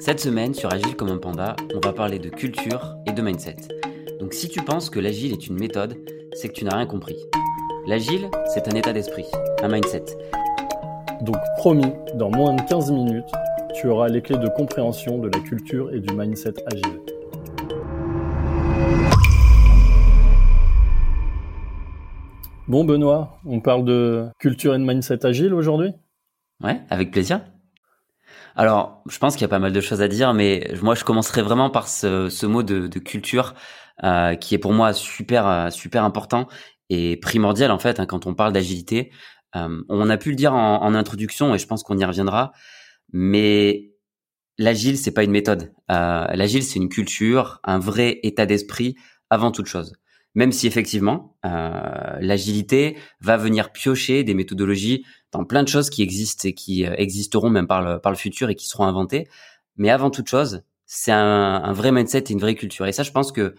Cette semaine sur Agile comme un panda, on va parler de culture et de mindset. Donc si tu penses que l'agile est une méthode, c'est que tu n'as rien compris. L'agile, c'est un état d'esprit, un mindset. Donc promis, dans moins de 15 minutes, tu auras les clés de compréhension de la culture et du mindset agile. Bon Benoît, on parle de culture et de mindset agile aujourd'hui? Ouais, avec plaisir. Alors, je pense qu'il y a pas mal de choses à dire, mais moi, je commencerai vraiment par ce, mot de, culture euh, qui est pour moi super euh, super important et primordial en fait hein, quand on parle d'agilité. Euh, on a pu le dire en, en introduction et je pense qu'on y reviendra, mais l'agile c'est pas une méthode. l'agile c'est une culture, un vrai état d'esprit avant toute chose même si effectivement euh, l'agilité va venir piocher des méthodologies dans plein de choses qui existent et qui euh, existeront même par le, par le futur et qui seront inventées. Mais avant toute chose, c'est un, vrai mindset et une vraie culture. Et ça, je pense que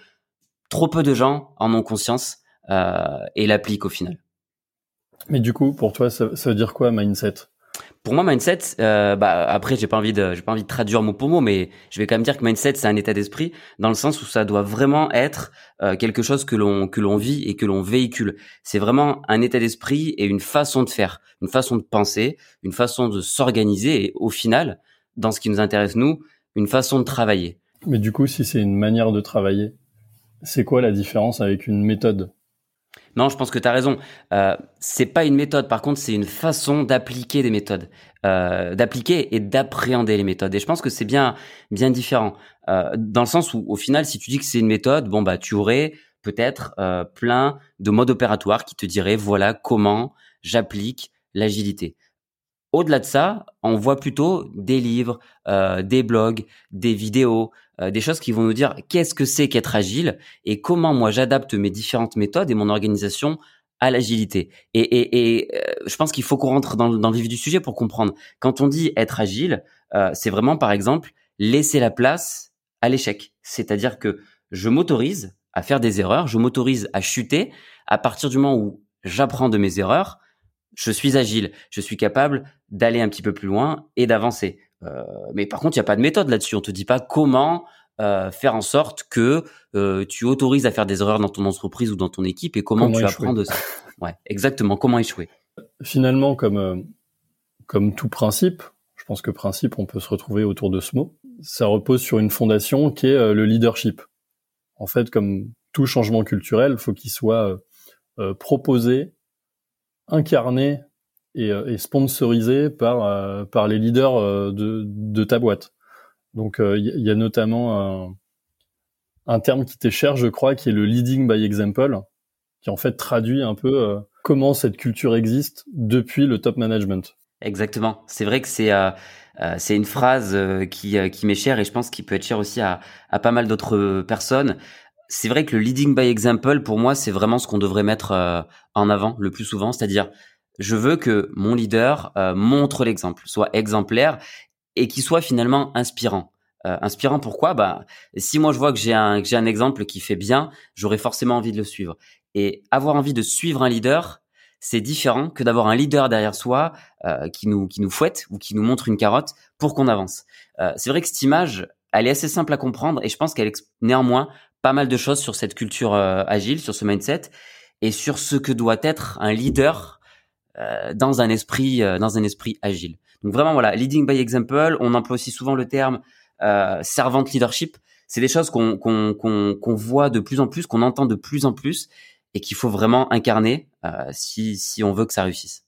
trop peu de gens en ont conscience euh, et l'appliquent au final. Mais du coup, pour toi, ça veut dire quoi mindset? Pour moi, mindset, euh, bah après, j'ai pas envie de, j'ai pas envie de traduire mot pour mot, mais je vais quand même dire que mindset, c'est un état d'esprit dans le sens où ça doit vraiment être euh, quelque chose que l'on que l'on vit et que l'on véhicule. C'est vraiment un état d'esprit et une façon de faire, une façon de penser, une façon de s'organiser et au final, dans ce qui nous intéresse nous, une façon de travailler. Mais du coup, si c'est une manière de travailler, c'est quoi la différence avec une méthode? Non, je pense que tu as raison. Euh, c'est pas une méthode, par contre, c'est une façon d'appliquer des méthodes, euh, d'appliquer et d'appréhender les méthodes. Et je pense que c'est bien, bien différent, euh, dans le sens où, au final, si tu dis que c'est une méthode, bon bah, tu aurais peut-être euh, plein de modes opératoires qui te diraient voilà comment j'applique l'agilité. Au-delà de ça, on voit plutôt des livres, euh, des blogs, des vidéos, euh, des choses qui vont nous dire qu'est-ce que c'est qu'être agile et comment moi j'adapte mes différentes méthodes et mon organisation à l'agilité. Et, euh, je pense qu'il faut qu'on rentre dans, le vif du sujet pour comprendre. Quand on dit être agile, c'est vraiment par exemple laisser la place à l'échec. C'est-à-dire que je m'autorise à faire des erreurs, je m'autorise à chuter à partir du moment où j'apprends de mes erreurs je suis agile, je suis capable d'aller un petit peu plus loin et d'avancer. Euh, mais par contre, il n'y a pas de méthode là-dessus. On te dit pas comment euh, faire en sorte que euh, tu autorises à faire des erreurs dans ton entreprise ou dans ton équipe et comment, tu apprends de ça. Ouais, exactement. Comment échouer. Finalement, comme comme tout principe, je pense que principe, on peut se retrouver autour de ce mot. Ça repose sur une fondation qui est le leadership. En fait, comme tout changement culturel, faut qu'il soit proposé incarné et, euh, et sponsorisé par euh, par les leaders euh, de, de ta boîte. Donc il y, a notamment un, terme qui t'est cher, je crois, qui est le leading by example, qui en fait traduit un peu comment cette culture existe depuis le top management. Exactement. C'est vrai que c'est c'est une phrase qui, qui m'est chère et je pense qu'il peut être cher aussi à, à pas mal d'autres personnes c'est vrai que le leading by example, pour moi, c'est vraiment ce qu'on devrait mettre en avant le plus souvent. C'est-à-dire, je veux que mon leader euh, montre l'exemple, soit exemplaire et qu'il soit finalement inspirant. Euh, inspirant pourquoi? Bah, si moi je vois que j'ai un j'ai un exemple qui fait bien, j'aurais forcément envie de le suivre. Et avoir envie de suivre un leader, c'est différent que d'avoir un leader derrière soi qui nous qui nous fouette ou qui nous montre une carotte pour qu'on avance. c'est vrai que cette image, elle est assez simple à comprendre et je pense qu'elle néanmoins pas mal de choses sur cette culture euh, agile, sur ce mindset et sur ce que doit être un leader euh, dans un esprit euh, dans un esprit agile. Donc vraiment voilà, leading by example, on emploie aussi souvent le terme servant leadership. C'est des choses qu'on qu'on qu'on voit de plus en plus, qu'on entend de plus en plus et qu'il faut vraiment incarner si si on veut que ça réussisse.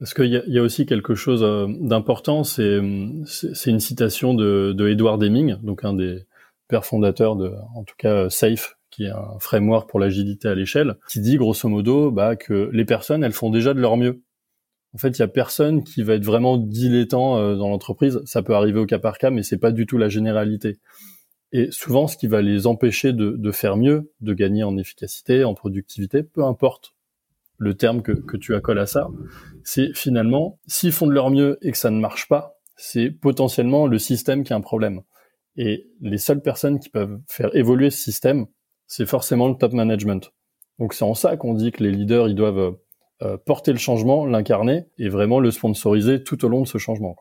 Parce qu'il y y a aussi quelque chose d'important, c'est c'est une citation de, de Edward Deming, donc un des père fondateur de, en tout cas, euh, Safe, qui est un framework pour l'agilité à l'échelle, qui dit grosso modo bah, que les personnes, elles font déjà de leur mieux. En fait, il y a personne qui va être vraiment dilettant euh, dans l'entreprise. Ça peut arriver au cas par cas, mais c'est pas du tout la généralité. Et souvent, ce qui va les empêcher de, faire mieux, de gagner en efficacité, en productivité, peu importe le terme que, que tu accoles à ça, c'est finalement, s'ils font de leur mieux et que ça ne marche pas, c'est potentiellement le système qui a un problème. Et les seules personnes qui peuvent faire évoluer ce système, c'est forcément le top management. Donc c'est en ça qu'on dit que les leaders, ils doivent euh, porter le changement, l'incarner et vraiment le sponsoriser tout au long de ce changement.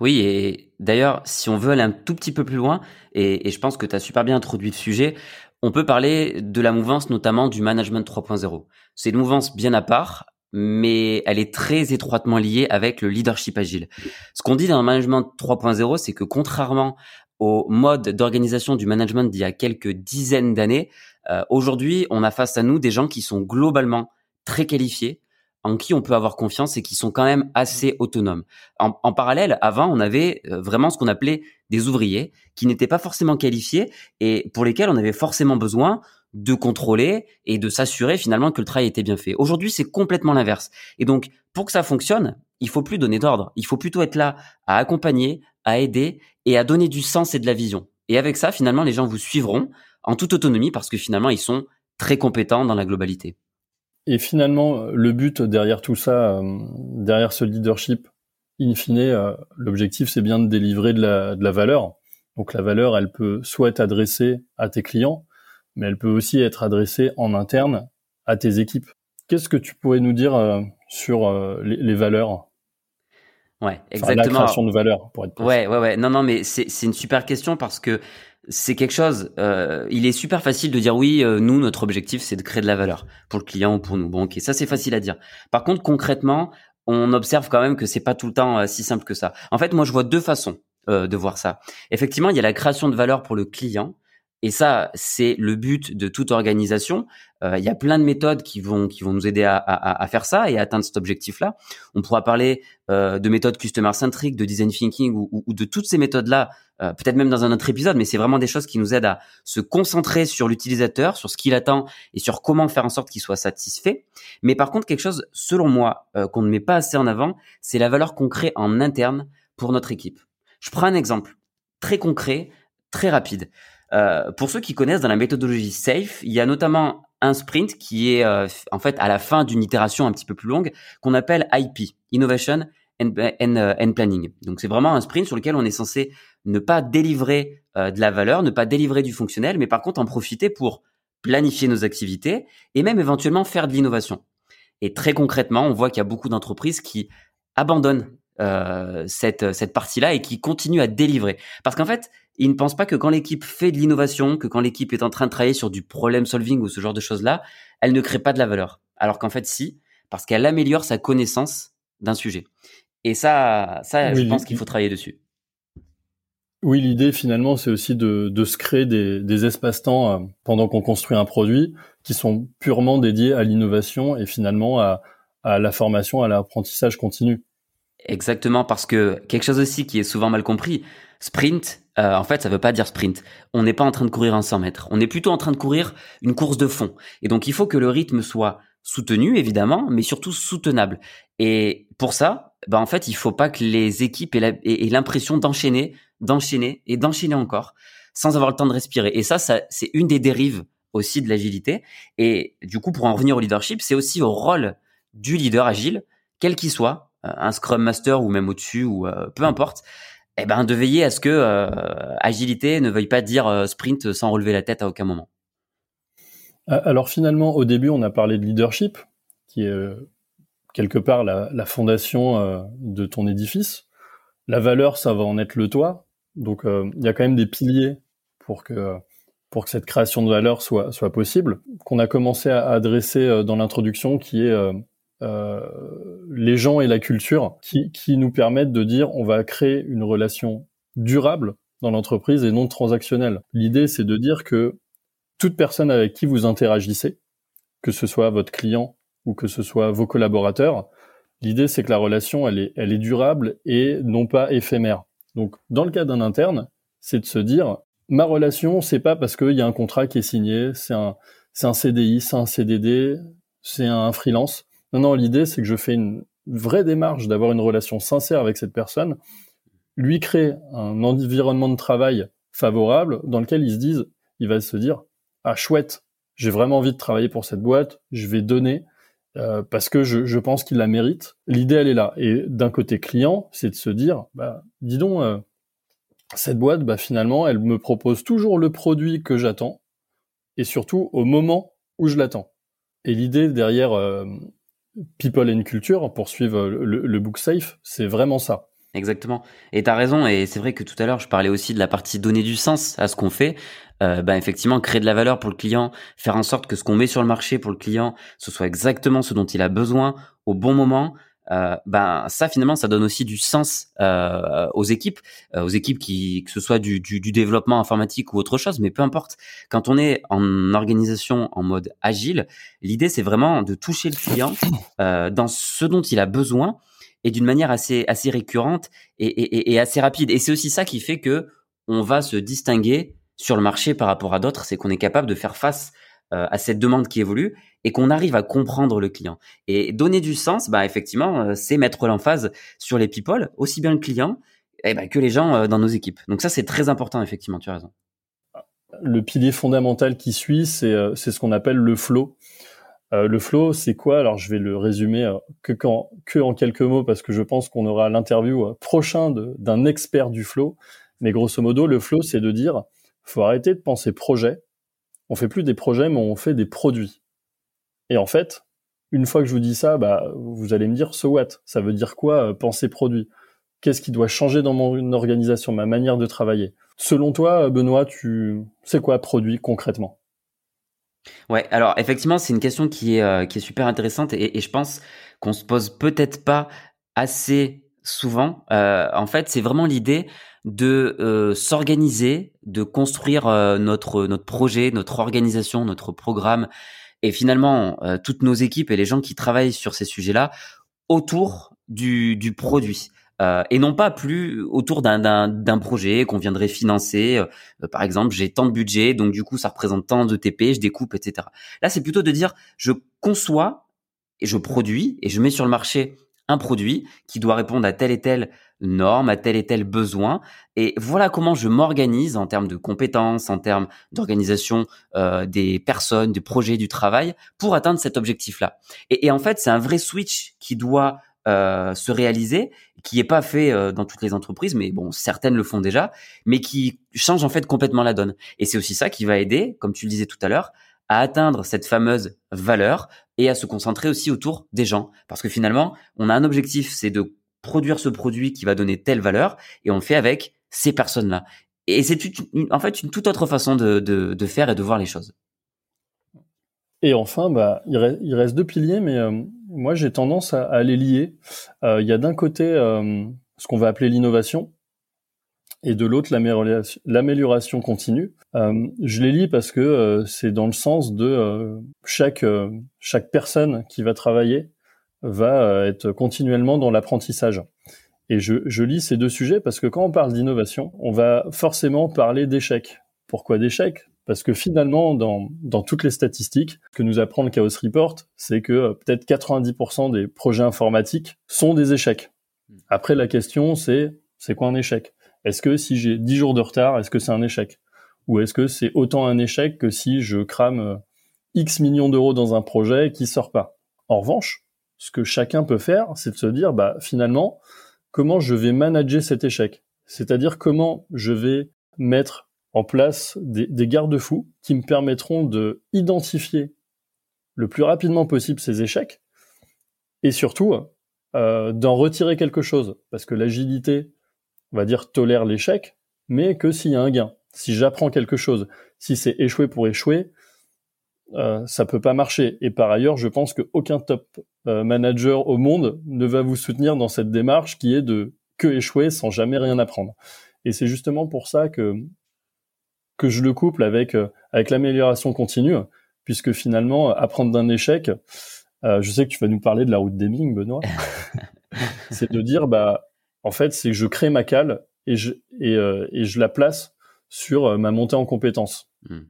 Oui, et d'ailleurs, si on veut aller un tout petit peu plus loin, et, et je pense que tu as super bien introduit le sujet, on peut parler de la mouvance notamment du management 3.0. C'est une mouvance bien à part, mais elle est très étroitement liée avec le leadership agile. Ce qu'on dit dans le management 3.0, c'est que contrairement au mode d'organisation du management d'il y a quelques dizaines d'années, euh, aujourd'hui, on a face à nous des gens qui sont globalement très qualifiés, en qui on peut avoir confiance et qui sont quand même assez autonomes. En, parallèle, avant, on avait euh, vraiment ce qu'on appelait des ouvriers qui n'étaient pas forcément qualifiés et pour lesquels on avait forcément besoin de contrôler et de s'assurer finalement que le travail était bien fait. Aujourd'hui, c'est complètement l'inverse. Et donc, pour que ça fonctionne, il faut plus donner d'ordre. Il faut plutôt être là à accompagner, à aider et à donner du sens et de la vision. Et avec ça, finalement, les gens vous suivront en toute autonomie parce que finalement, ils sont très compétents dans la globalité. Et finalement, le but derrière tout ça, euh, derrière ce leadership, in fine, euh, l'objectif, c'est bien de délivrer de la, valeur. Donc la valeur, elle peut soit être adressée à tes clients, mais elle peut aussi être adressée en interne à tes équipes. Qu'est-ce que tu pourrais nous dire euh, sur les, valeurs? Ouais, exactement. la création de valeur, pour être précis. Ouais, ouais, ouais. Non, non, mais c'est une super question parce que c'est quelque chose. Euh, il est super facile de dire oui, nous notre objectif c'est de créer de la valeur pour le client ou pour nous. Bon, ok, ça c'est facile à dire. Par contre, concrètement, on observe quand même que c'est pas tout le temps si simple que ça. En fait, moi je vois deux façons de voir ça. Effectivement, il y a la création de valeur pour le client et ça, c'est le but de toute organisation. Euh, il y a plein de méthodes qui vont qui vont nous aider à, à, faire ça et à atteindre cet objectif-là. On pourra parler euh, de méthodes customer centric, de design thinking ou, de toutes ces méthodes-là, euh, peut-être même dans un autre épisode. Mais c'est vraiment des choses qui nous aident à se concentrer sur l'utilisateur, sur ce qu'il attend et sur comment faire en sorte qu'il soit satisfait. Mais par contre, quelque chose, selon moi, qu'on ne met pas assez en avant, c'est la valeur qu'on crée en interne pour notre équipe. Je prends un exemple très concret, très rapide. Euh, pour ceux qui connaissent dans la méthodologie SAFE, il y a notamment un sprint qui est euh, en fait à la fin d'une itération un petit peu plus longue qu'on appelle IP, Innovation and, euh, Planning. Donc c'est vraiment un sprint sur lequel on est censé ne pas délivrer de la valeur, ne pas délivrer du fonctionnel, mais par contre en profiter pour planifier nos activités et même éventuellement faire de l'innovation. Et très concrètement, on voit qu'il y a beaucoup d'entreprises qui abandonnent cette, cette partie-là et qui continuent à délivrer. Parce qu'en fait, il ne pense pas que quand l'équipe fait de l'innovation, que quand l'équipe est en train de travailler sur du problem solving ou ce genre de choses-là, elle ne crée pas de la valeur. Alors qu'en fait, si, parce qu'elle améliore sa connaissance d'un sujet. Et ça, ça, je pense qu'il faut travailler dessus. Oui, l'idée finalement, c'est aussi de, de, se créer des, des espaces-temps euh, pendant qu'on construit un produit qui sont purement dédiés à l'innovation et finalement à, à la formation, à l'apprentissage continu. Exactement, parce que quelque chose aussi qui est souvent mal compris, sprint, euh, en fait, ça veut pas dire sprint. On n'est pas en train de courir un 100 mètres. On est plutôt en train de courir une course de fond. Et donc, il faut que le rythme soit soutenu, évidemment, mais surtout soutenable. Et pour ça, bah, en fait, il faut pas que les équipes aient l'impression d'enchaîner, d'enchaîner et d'enchaîner encore sans avoir le temps de respirer. Et ça, ça c'est une des dérives aussi de l'agilité. Et du coup, pour en revenir au leadership, c'est aussi au rôle du leader agile, quel qu'il soit, euh, un Scrum Master ou même au-dessus, ou euh, peu importe, eh ben, de veiller à ce que euh, agilité ne veuille pas dire euh, sprint sans relever la tête à aucun moment. Alors finalement, au début, on a parlé de leadership, qui est euh, quelque part la, fondation de ton édifice. La valeur, ça va en être le toit. Donc il y a quand même des piliers pour que pour que cette création de valeur soit soit possible, qu'on a commencé à adresser dans l'introduction, qui est euh, les gens et la culture qui, nous permettent de dire on va créer une relation durable dans l'entreprise et non transactionnelle. L'idée, c'est de dire que toute personne avec qui vous interagissez, que ce soit votre client ou que ce soit vos collaborateurs, l'idée, c'est que la relation, elle est, durable et non pas éphémère. Donc, dans le cas d'un interne, c'est de se dire, ma relation, c'est pas parce qu'il y a un contrat qui est signé, c'est un CDI, c'est un CDD, c'est un freelance. Non, l'idée, c'est que je fais une vraie démarche d'avoir une relation sincère avec cette personne, lui créer un environnement de travail favorable dans lequel il se dise, il va se dire, ah chouette, j'ai vraiment envie de travailler pour cette boîte, je vais donner euh, parce que je, je pense qu'il la mérite. L'idée, elle est là. Et d'un côté client, c'est de se dire, bah, dis donc, euh, cette boîte, bah, finalement, elle me propose toujours le produit que j'attends et surtout au moment où je l'attends. Et l'idée derrière euh, People and Culture, pour suivre le, le book safe, c'est vraiment ça. Exactement. Et tu as raison, et c'est vrai que tout à l'heure, je parlais aussi de la partie donner du sens à ce qu'on fait. Euh, ben effectivement, créer de la valeur pour le client, faire en sorte que ce qu'on met sur le marché pour le client, ce soit exactement ce dont il a besoin au bon moment. Euh, ben ça finalement ça donne aussi du sens euh, aux équipes euh, aux équipes qui que ce soit du, du, du, développement informatique ou autre chose. Mais peu importe. Quand on est en organisation en mode agile l'idée c'est vraiment de toucher le client euh, dans ce dont il a besoin et d'une manière assez assez récurrente et, et, et assez rapide. Et c'est aussi ça qui fait que on va se distinguer sur le marché par rapport à d'autres, c'est qu'on est capable de faire face euh, à cette demande qui évolue et qu'on arrive à comprendre le client. Et donner du sens, bah effectivement, euh, c'est mettre l'emphase sur les people, aussi bien le client eh ben, que les gens euh, dans nos équipes. Donc ça, c'est très important, effectivement, tu as raison. Le pilier fondamental qui suit, c'est c'est ce qu'on appelle le flow. Euh, le flow, c'est quoi? Alors, je vais le résumer euh, que, en quelques mots parce que je pense qu'on aura l'interview euh, prochain d'un expert du flow. Mais grosso modo, le flow, c'est de dire, faut arrêter de penser projet. On fait plus des projets, mais on fait des produits. Et en fait, une fois que je vous dis ça, bah, vous allez me dire, so what? Ça veut dire quoi penser produit? Qu'est-ce qui doit changer dans mon organisation, ma manière de travailler? Selon toi, Benoît, tu sais quoi produit concrètement? Ouais, alors effectivement, c'est une question qui est, euh, super intéressante et, je pense qu'on se pose peut-être pas assez souvent. Euh, en fait, c'est vraiment l'idée de euh, s'organiser, de construire euh, notre projet, notre organisation, notre programme et finalement euh, toutes nos équipes et les gens qui travaillent sur ces sujets-là autour du, du produit. Euh, et non pas plus autour d'un projet qu'on viendrait financer. Euh, par exemple, j'ai tant de budget, donc du coup, ça représente tant de TP, je découpe, etc. Là, c'est plutôt de dire, je conçois et je produis et je mets sur le marché un produit qui doit répondre à telle et telle norme, à tel et tel besoin. Et voilà comment je m'organise en termes de compétences, en termes d'organisation euh, des personnes, du projet, du travail, pour atteindre cet objectif-là. Et, et, en fait, c'est un vrai switch qui doit euh, se réaliser, qui est pas fait euh, dans toutes les entreprises, mais bon, certaines le font déjà, mais qui change en fait complètement la donne. Et c'est aussi ça qui va aider, comme tu le disais tout à l'heure, à atteindre cette fameuse valeur et à se concentrer aussi autour des gens. Parce que finalement, on a un objectif, c'est de produire ce produit qui va donner telle valeur, et on le fait avec ces personnes-là. Et c'est en fait une toute autre façon de, de, de faire et de voir les choses. Et enfin, bah, il, reste, il reste deux piliers, mais euh, moi j'ai tendance à, à, les lier. Euh, il y a d'un côté euh, ce qu'on va appeler l'innovation, et de l'autre l'amélioration continue. Euh, je les lis parce que euh, c'est dans le sens de chaque chaque personne qui va travailler va être continuellement dans l'apprentissage. Et je, je lis ces deux sujets parce que quand on parle d'innovation, on va forcément parler d'échec. Pourquoi d'échec parce que finalement, dans, dans toutes les statistiques, que nous apprend le Chaos Report, c'est que euh, peut-être 90% des projets informatiques sont des échecs. Après, la question, c'est, c'est quoi un échec? Est-ce que si j'ai 10 jours de retard, est-ce que c'est un échec? Ou est-ce que c'est autant un échec que si je crame euh, X millions d'euros dans un projet qui sort pas? En revanche, ce que chacun peut faire, c'est de se dire, bah, finalement, comment je vais manager cet échec? C'est-à-dire comment je vais mettre en place des, garde-fous qui me permettront de identifier le plus rapidement possible ces échecs et surtout euh, d'en retirer quelque chose. Parce que l'agilité, on va dire, tolère l'échec, mais que s'il y a un gain, si j'apprends quelque chose, si c'est échouer pour échouer, euh, ça peut pas marcher. Et par ailleurs, je pense qu'aucun top euh, manager au monde ne va vous soutenir dans cette démarche qui est de que échouer sans jamais rien apprendre. Et c'est justement pour ça que que je le couple avec euh, avec l'amélioration continue, puisque finalement apprendre d'un échec, euh, je sais que tu vas nous parler de la route Deming, Benoît, c'est de dire bah en fait c'est que je crée ma cale et je et, euh, et je la place sur euh, ma montée en compétences. Hmm.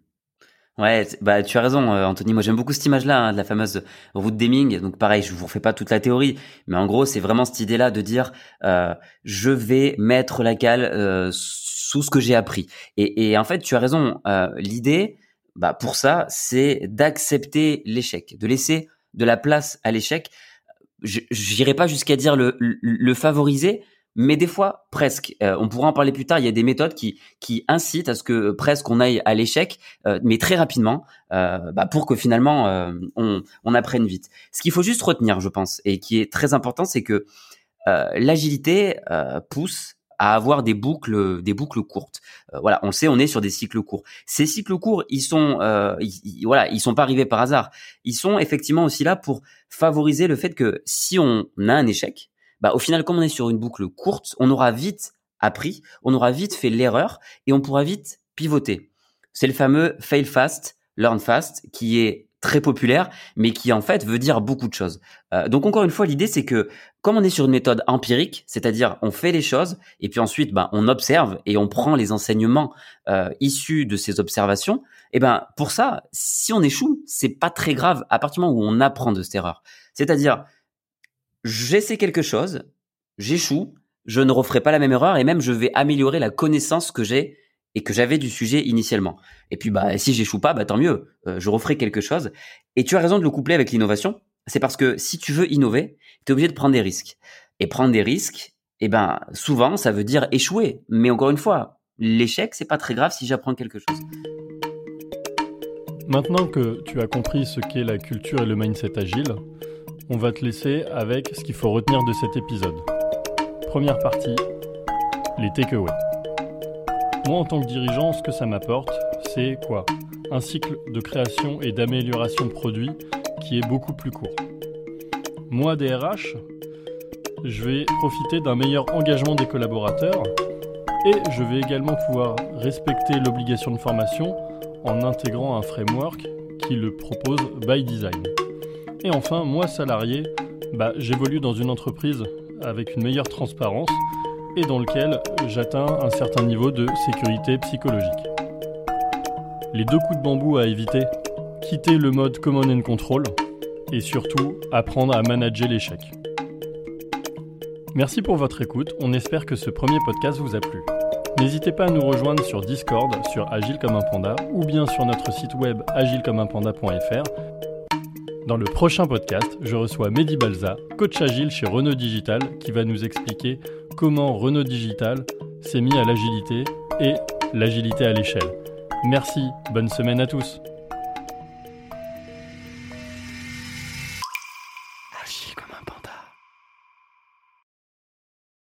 Ouais, bah tu as raison, Anthony. Moi, j'aime beaucoup cette image-là, hein, de la fameuse route Deming. Donc, pareil, je vous refais pas toute la théorie, mais en gros, c'est vraiment cette idée-là de dire, euh, je vais mettre la cale sous ce que j'ai appris. Et, et, en fait, tu as raison. Euh, L'idée, bah, pour ça, c'est d'accepter l'échec, de laisser de la place à l'échec. Je n'irai pas jusqu'à dire le, le, favoriser, mais des fois presque. Euh, on pourra en parler plus tard. Il y a des méthodes qui qui incitent à ce que presque on aille à l'échec, euh, mais très rapidement, euh, bah, pour que finalement euh, on, on apprenne vite. Ce qu'il faut juste retenir, je pense, et qui est très important, c'est que l'agilité pousse à avoir des boucles, des boucles courtes. Euh, voilà, on sait, on est sur des cycles courts. Ces cycles courts, ils sont, euh, voilà, ils sont pas arrivés par hasard. Ils sont effectivement aussi là pour favoriser le fait que si on a un échec, bah au final, comme on est sur une boucle courte, on aura vite appris, on aura vite fait l'erreur et on pourra vite pivoter. C'est le fameux fail fast, learn fast, qui est très populaire, mais qui en fait veut dire beaucoup de choses. Euh, donc encore une fois, l'idée c'est que comme on est sur une méthode empirique, c'est-à-dire on fait les choses et puis ensuite ben, on observe et on prend les enseignements euh, issus de ces observations. Et ben pour ça, si on échoue, c'est pas très grave à partir du moment où on apprend de cette erreur. C'est-à-dire j'essaie quelque chose, j'échoue, je ne referai pas la même erreur et même je vais améliorer la connaissance que j'ai et que j'avais du sujet initialement. Et puis bah si j'échoue pas, bah tant mieux, euh, je referai quelque chose. Et tu as raison de le coupler avec l'innovation. C'est parce que si tu veux innover, tu es obligé de prendre des risques. Et prendre des risques, eh ben souvent ça veut dire échouer. Mais encore une fois, l'échec c'est pas très grave si j'apprends quelque chose. Maintenant que tu as compris ce qu'est la culture et le mindset agile, on va te laisser avec ce qu'il faut retenir de cet épisode. Première partie, les takeaways. Moi, en tant que dirigeant, ce que ça m'apporte, c'est quoi? Un cycle de création et d'amélioration de produits qui est beaucoup plus court. Moi, DRH, je vais profiter d'un meilleur engagement des collaborateurs et je vais également pouvoir respecter l'obligation de formation en intégrant un framework qui le propose by design. Et enfin, moi, salarié, bah, j'évolue dans une entreprise avec une meilleure transparence et dans lequel j'atteins un certain niveau de sécurité psychologique. Les deux coups de bambou à éviter, quitter le mode command and control et surtout apprendre à manager l'échec. Merci pour votre écoute, on espère que ce premier podcast vous a plu. N'hésitez pas à nous rejoindre sur Discord, sur Agile comme un panda ou bien sur notre site web agilecommeunpanda.fr dans le prochain podcast, je reçois Mehdi Balza, coach agile chez Renault Digital, qui va nous expliquer comment Renault Digital s'est mis à l'agilité et l'agilité à l'échelle. Merci, bonne semaine à tous.